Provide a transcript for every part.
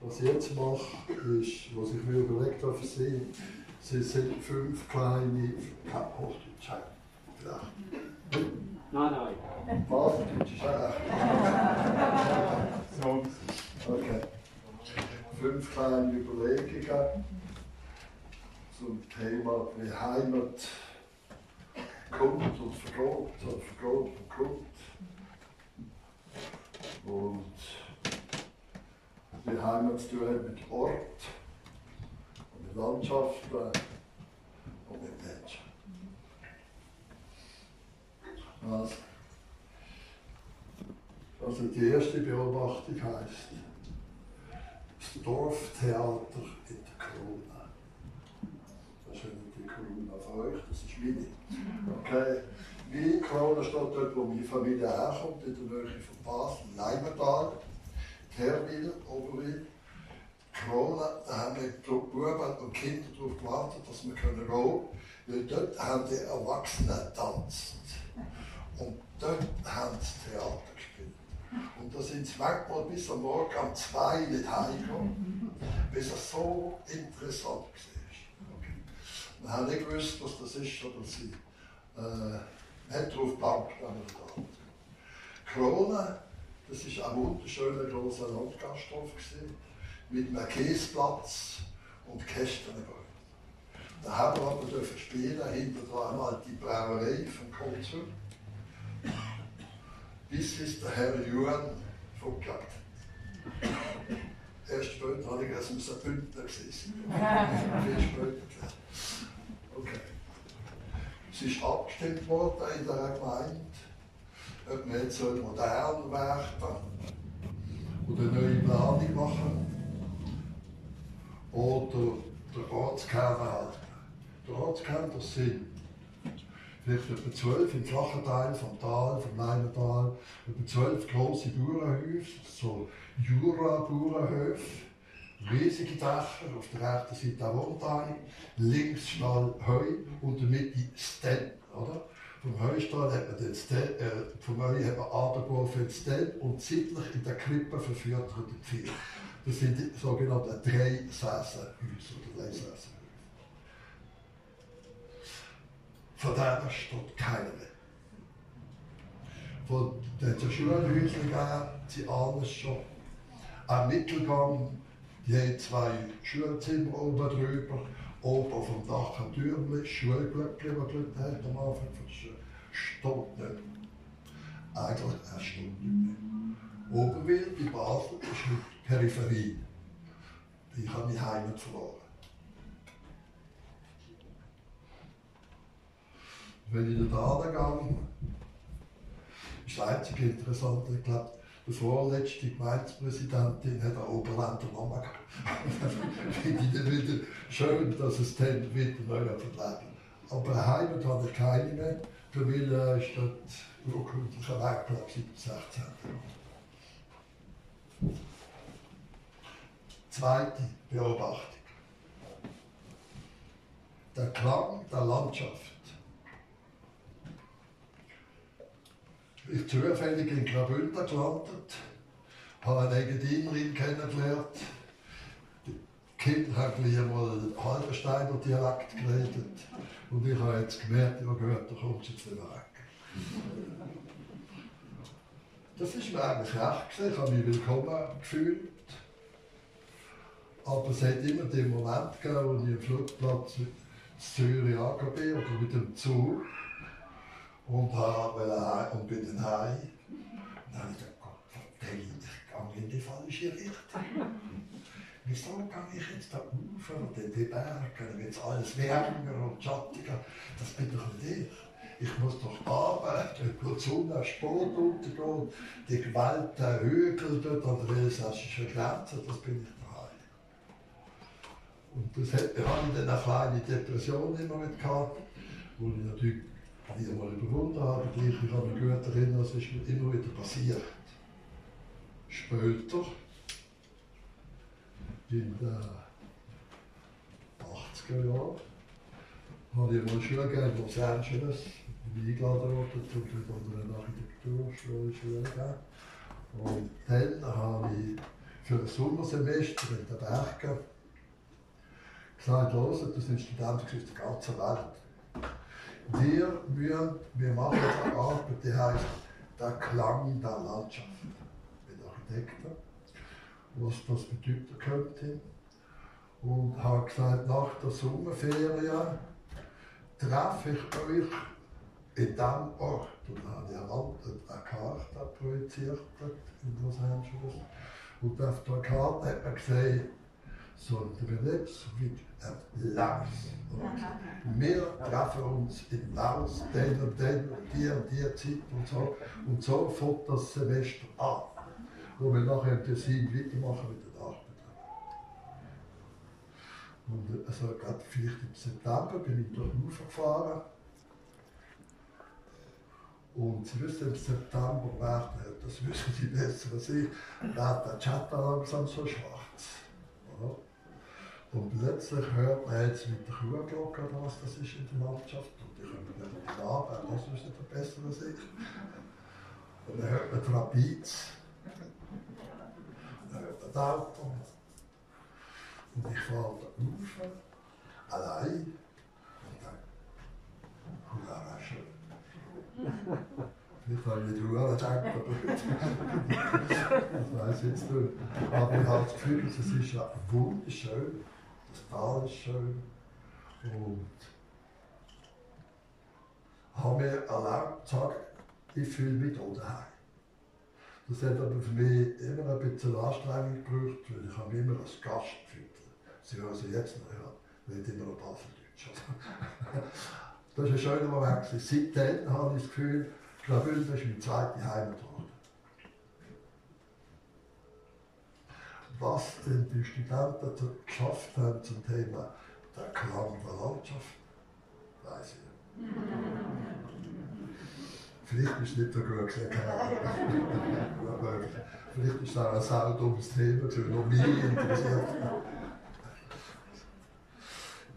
Was ich jetzt mache, ist, was ich mir überlegt habe für Sie, Sie sind fünf kleine, kein Hochdeutsch, vielleicht. Nein, nein. Hochdeutsch ist echt. Okay. Fünf kleine Überlegungen zum Thema, wie Heimat kommt und vergeht, und vergeht und kommt. Und hat mit Ort und mit Landschaften und mit Menschen. Also, also die erste Beobachtung heißt das Dorftheater in der Krone. Das ist die Krone von euch, das ist meine. Okay. Wie Krone steht dort, wo meine Familie herkommt, in der Nähe von Basel, Leimental, Terwil, Oberwil. Krone, da haben die Buben und Kinder darauf gewartet, dass wir gehen können. Weil dort haben die Erwachsenen getanzt. Und dort haben sie Theater gespielt. Und da sind sie manchmal bis am Morgen um zwei nicht heimgekommen, bis es so interessant war. Okay. Wir haben nicht gewusst, was das ist, aber sie äh, hat darauf gebankt, wenn wir da Krone, das war ein wunderschöner großer Landgasthof mit einem Käseplatz und Kästenbäumen. Da haben wir aber dürfen spielen, hinter dran einmal die Brauerei von Konzert bis es der Herr Johann vorgeklagt hat. Erst später habe ich es muss ein Bündner gewesen Viel später. Okay. Es ist abgestimmt worden in der Gemeinde, ob wir jetzt modern werden oder neue Planung machen oder der Ortskern halten. Der Ortskern, das sind vielleicht etwa zwölf im flachen Teil vom Tal, vom Leimental, etwa zwölf große Bauernhöfe, so Jura-Bauernhöfe, riesige Dächer, auf der rechten Seite ein Wohnteil, links Stall Heu und in der Mitte Stell, oder? Vom Heustall hat man den Stell, äh, vom Heu hat man runtergeworfen den Stell und seitlich in der Krippe verführt die Pferde. Das sind die sogenannten Dreisäsenhäuser oder Dreisäsenhäuser. Von denen steht keiner mehr. Von den Schulhäusern gegeben, sie ahnen es schon. Am Mittelgang, die haben zwei Schulzimmer oben drüber, oben vom Dach ein Türmchen, Schulglöckchen, das dort am Anfang von der Schule, nicht. Eigentlich steht nicht mehr. Oberwil bei Basel ist mit Peripherie. Ich habe meine Heimat verloren. wenn ich da gegangen ist das einzige Interessante, ich glaube, der vorletzte Gemeindepräsidentin hat eine Oberländer Mama gehabt. finde ich dann wieder schön, dass es dann wieder neu verleben. Aber Heimat habe ich keine mehr. Für mich ist das urkundlicher Werkplatz seit 16. Zweite Beobachtung. Der Klang der Landschaft Ich zufällig in Graubünden gelandet, habe eine Engadinerin kennengelernt. Kinder haben einmal Halbersteiner Dialekt geredet. Und ich habe jetzt gemerkt, ja gehört, da kommt sie jetzt nicht weg. Das ist mir eigentlich recht gewesen. Ich habe mich willkommen gefühlt. Aber es hat immer den Moment gegeben, wo ich am Flugplatz in Zürich angekommen bin oder mit dem Zug und, habe, und bin dann heim. Dann habe ich gedacht, Gott, verdammt, ich gehe in die falsche Richtung. Wieso gehe ich jetzt da und in die Berge, wird alles wärmer und schattiger. Das bin doch nicht ich. Ich muss doch arbeiten, wo die Sonne Sport untergeht, die gewaltigen Hügel dort an der elsassischen Grenze, das bin ich daheim. Und das habe ich dann eine kleine Depression immer mit gehabt, wo ich natürlich die ich einmal überwunden habe, gleich, ich habe mich gut erinnert, es ist mir immer wieder passiert. Später, in den 80er Jahren, habe ich mal Schule gegeben in Los Angeles, bin eingeladen worden, an einer Architekturschule Schule gegeben. Und dann habe ich für ein Sommersemester in den Bergen gesagt, los, das sind Studenten aus der ganzen Welt. Wir, wir, wir machen eine Arbeit, die heißt der Klang der Landschaft mit Architekten, was das bedeuten könnte. Und habe gesagt, nach der Sommerferien treffe ich euch in diesem Ort. Und dann habe ich eine, Karte projiziert in Los Angeles. Und auf der Karte hat man gesehen, so ein Netz wie ein Laus. Wir treffen uns in Laus, den und den die und die Zeit und so. Und so fängt das Semester an. Wo wir nachher im Tessin weitermachen mit den Arbeiten. Und also gerade vielleicht im September bin ich dort gefahren. Und Sie wissen, im September werden, das wissen Sie besser als ich, wird der Chatter langsam so schwarz. Oder? Und plötzlich hört man jetzt mit der Kuhglocke, was das ist in der Landschaft. Und die kommen die Arbeit, das wissen Sie besser als ich. Und dann hört man Trapiz. Das Auto. Und ich da rauf, allein. Und dann. Nicht, weil ich die Uhr denke, aber das weiß ich jetzt nicht. Aber ich habe das Gefühl, es ist ja wunderschön das Tal ist schön. Und habe mir erlaubt zu sagen, ich fühle mich hier daheim. Das hat aber für mich immer ein bisschen Anstrengung gebraucht, weil ich habe immer als Gast gefühlt. Sie hören sie jetzt noch, ja, nicht immer noch Baseldeutsch. das ist ein schöner Moment. Seitdem habe ich das Gefühl, Graubünden ist meine zweite Heimat geworden. was denn die Studenten geschafft haben zum Thema der Klang der Landschaft, weiß ich nicht. Vielleicht ist nicht gut gesehen, aber vielleicht ist auch ein sau dummes Thema, das noch mich interessiert.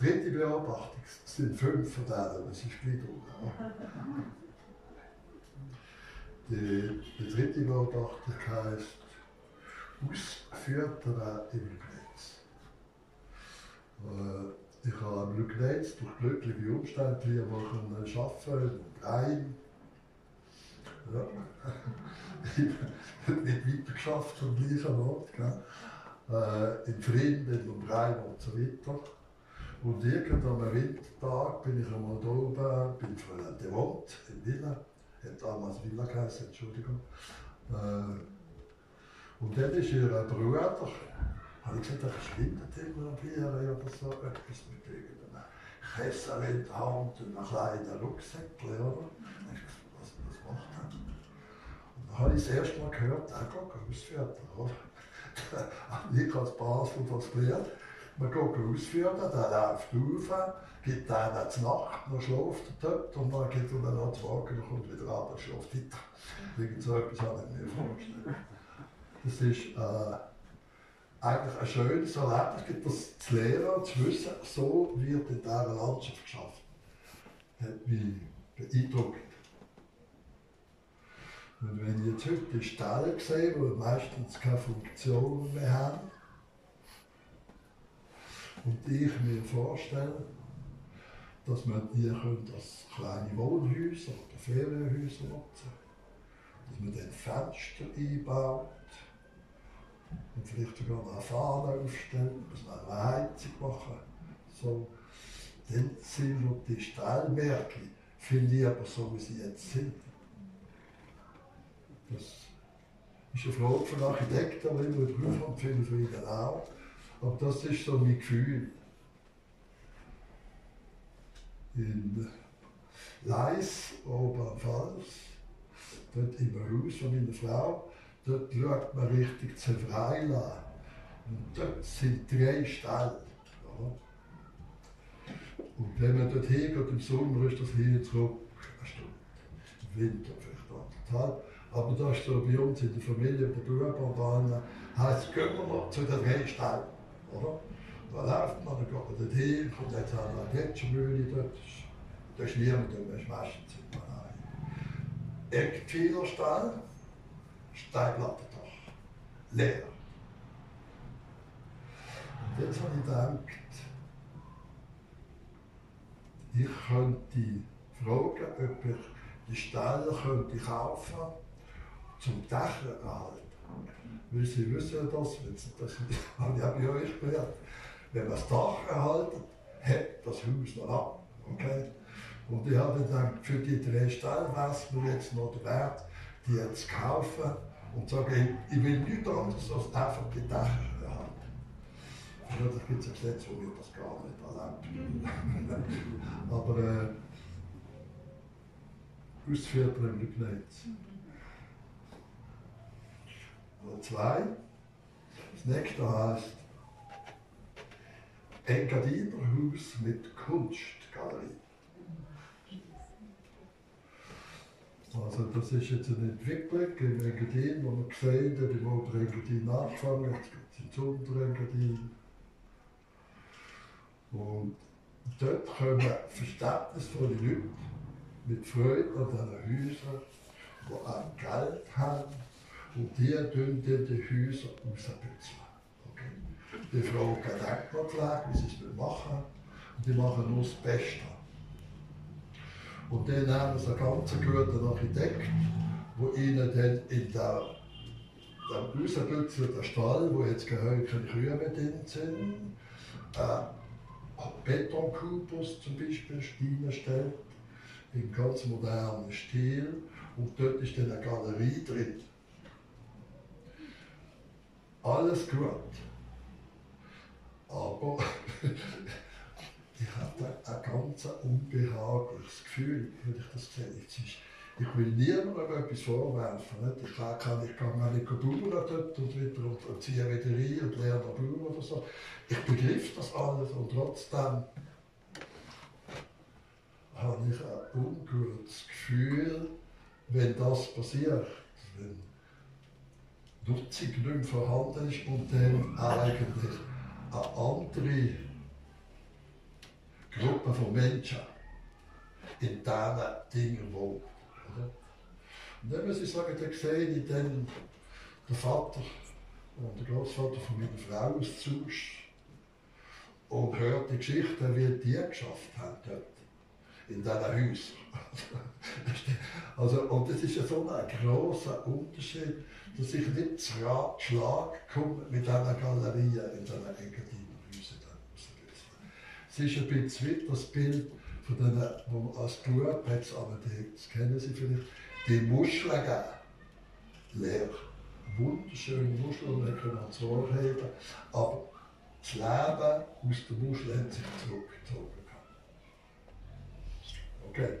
Dritte Beobachtung, sind fünf von denen, das ist wieder. Die, die dritte Beobachtung heißt, ausgeführt im Lugneitz. Äh, ich habe am Lugneitz durch glückliche Umstände vier Wochen arbeiten Rhein. Ja. ich habe nicht weiter geschafft am gleichen Ort. Äh, in Frieden, im Rhein und so weiter. Und irgendwann am Wintertag bin ich einmal da oben, bin von der Wohnt in Villa, hat damals Villa geheißen, Entschuldigung. Äh, und dann ist ihr Bruder, habe ich gesagt, er verschwindet Vier oder so, etwas mit irgendeinem Kessel in der Hand und einem kleinen Rucksäckchen, oder? Was, was macht er? Und dann habe ich das erste Mal gehört, er geht ausführen, oder? ich als Basel das gelernt. Man geht ausführen, der läuft auf, gibt einen zur Nacht, dann schläft er dort und dann geht er dann zu Wagen und kommt wieder ab und schläft weiter. Irgend so etwas habe ich mir vorgestellt. Das ist äh, eigentlich ein schönes Erlebnis, das zu lernen, zu wissen, so wird in dieser Landschaft geschaffen. Hat mich beeindruckt. Und wenn jetzt heute die Stellen sehe, die meistens keine Funktion mehr haben, und ich mir vorstelle, dass man die als kleine Wohnhäuser oder Ferienhäuser nutzen dass man dann Fenster einbaut, und vielleicht sogar noch eine Fahne aufstellen, muss man eine Heizung machen. So. Dann sind die Stahlwerke viel lieber so, wie sie jetzt sind. Das ist eine Frage von Architekten, die immer drauf haben, viele ihnen auch. Aber das ist so mein Gefühl. In Leis, oben am Fals, dort im Haus von meiner Frau, dort schaut man richtig zu Freiland. Und dort sind drei Ställe. Ja. Und wenn man dort hingeht im Sommer, ist das hier zurück eine Stunde. Im Winter vielleicht anderthalb. Aber das ist so bei uns in der Familie, der Buben und allen, heisst, gehen wir noch zu den. Oder? Da läuft man, dann geht man dort hin, kommt jetzt an eine Gletschermühle dort. Da ist niemand, da ist meistens ein Eckpfeilerstall. Steinplattendach. Leer. jetzt habe ich gedacht, ich könnte fragen, ob ich die könnte kaufen zum Dächer erhalten. Weil Sie wissen ja das, wenn Sie das habe ich euch gelernt. Wenn man das Dach erhalten, hat das Haus noch ab. Okay? Und ich habe gedacht, für die drei wäre es mir jetzt noch der Wert, die jetzt zu kaufen und zu sagen, ich will nichts anderes als einfach die Dächer erhalten. Natürlich gibt es ein Gesetz, wo wir das gar nicht erlaubt. Aber äh, ausführt er nicht. Nummer zwei. Das nächste heißt Engadiner Haus mit Kunstgalerie. Also das ist jetzt eine Entwicklung im Engadin, wo man gesehen hat, im oberen Engadin angefangen, jetzt gibt es ins untere. Und dort kommen verständnisvolle Leute mit Freude an diesen Häusern, die auch Geld haben und die tun dann die Häuser rausputzen. Okay. Die fragen Denkmalpflege, wie sie es machen und die machen nur das Beste. Und dann nehmen sie einen ganz guten Architekt, der ihnen dann in der dann rausputzen, der Stall, wo jetzt keine Kühe drin sind, äh, Betonkubus zum Beispiel stellt, in ganz modernen Stil. Und dort ist dann eine Galerie drin alles gut. Aber ich hatte ein ganz unbehagliches Gefühl, wenn ich das sehe. Ich will niemandem etwas vorwerfen. Nicht? Ich kann, kann, ich kann bauen dort und wieder und, und ziehe wieder rein und lerne bauen oder so. Ich begriff das alles und trotzdem habe ich ein ungutes Gefühl, wenn das passiert. Wenn Nutzung nicht mehr vorhanden ist und dann eigentlich eine andere Gruppe von Menschen in diesen Dingen wohnt. Und dann muss ich sagen, dann sehe ich dann den Vater und den Großvater von meiner Frau aus Zusch und höre die Geschichte, wie die geschafft haben dort in diesen Häusern. also, und das ist ja so ein großer Unterschied dass ich nicht zu Schlag komme mit dieser Galerie in diesen Engadiner Häusern. Es ist ein bisschen wie das Bild von denen, wo man als geschaut hat, aber die, das kennen Sie vielleicht, die Muscheln geben. Leer. Wunderschöne Muscheln, die können ans Ohr heben. Aber das Leben aus der Muschel hat sich zurückgezogen. Okay.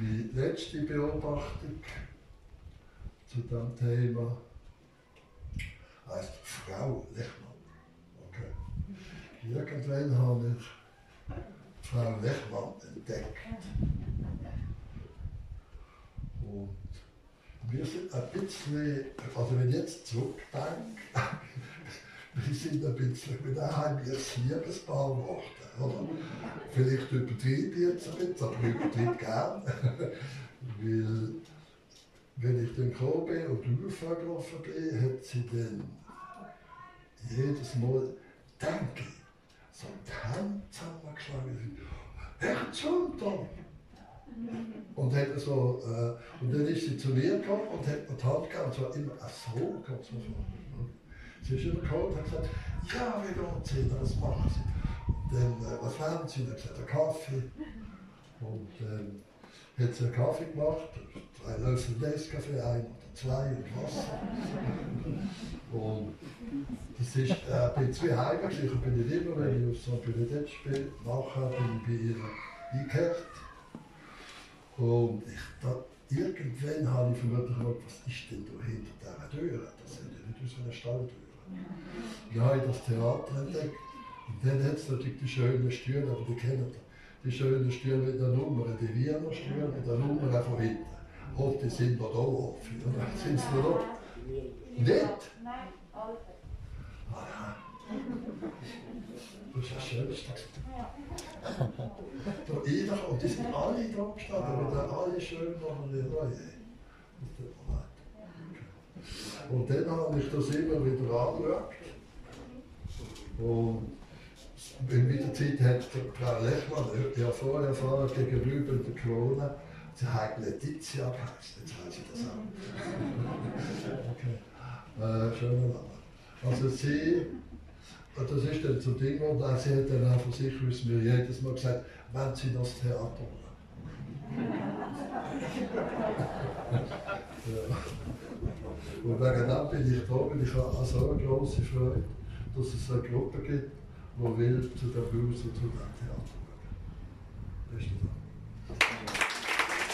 Die letzte Beobachtung zu diesem Thema heißt Frau Lechmann. Okay. Irgendwann habe ich Frau Lechmann entdeckt. Und wir sind ein bisschen, also wenn ich jetzt zurückdenke, wir sind ein bisschen mit einem Liebespaar geworden. Oder? Vielleicht übertreibe ich jetzt ein bisschen, aber ich übertreibe gern. Weil, wenn ich dann gekommen bin und aufgelaufen bin, hat sie dann jedes Mal, danke, so die Hand zusammengeschlagen. Herr Zunter! Und, hat so, äh, und dann ist sie zu mir gekommen und hat mir die Hand gegeben. Und zwar immer, so, kommt es mir vor. Immer gekommen und hat gesagt, ja, geht es Ihnen, was machen Sie? Dann, äh, was haben Sie? Dann gesagt, einen Kaffee. Und dann ähm, hat sie einen Kaffee gemacht, drei Löffel Nescafé, ein oder zwei und Wasser. und das ist äh, bei zwei Heimen. Ich bin nicht immer, wenn ich auf so Benedett spiele, nachher bin ich bei ihr eingekehrt. Und ich, da, irgendwann habe ich vermutlich gedacht, was ist denn da hinter dieser Tür? Das sind ja nicht aus einer Stalltür. Habe ich das Theater entdeckt. Und dann hat es natürlich die schönen Stühle, aber die kennen die schönen Stühle mit der Nummer, die Wiener Stühle mit der Nummer von hinten. Und die sind noch da offen, oder? Sind sie noch da? Nicht? Nein, alle. Ah, das ist das Schönste. Da jeder, und die sind alle da gestanden, mit alle schön noch in der Reihe. Und dann habe ich das immer wieder angeschaut. Und in meiner Zeit hat Frau Lechmann ja vorher erfahren gegenüber der Corona, sie hat Letizia geheißen. Jetzt weiß ich das auch. okay. Äh, schöner Name. Also sie, das ist dann zum Ding, und sie hat dann auch von sich aus mir jedes Mal gesagt, wenn sie das Theater ja. Und wegen dem bin ich da, weil ich habe also eine große Freude, dass es eine Gruppe gibt, die will zu der Blues und zu dem Theater schauen. Besten Dank.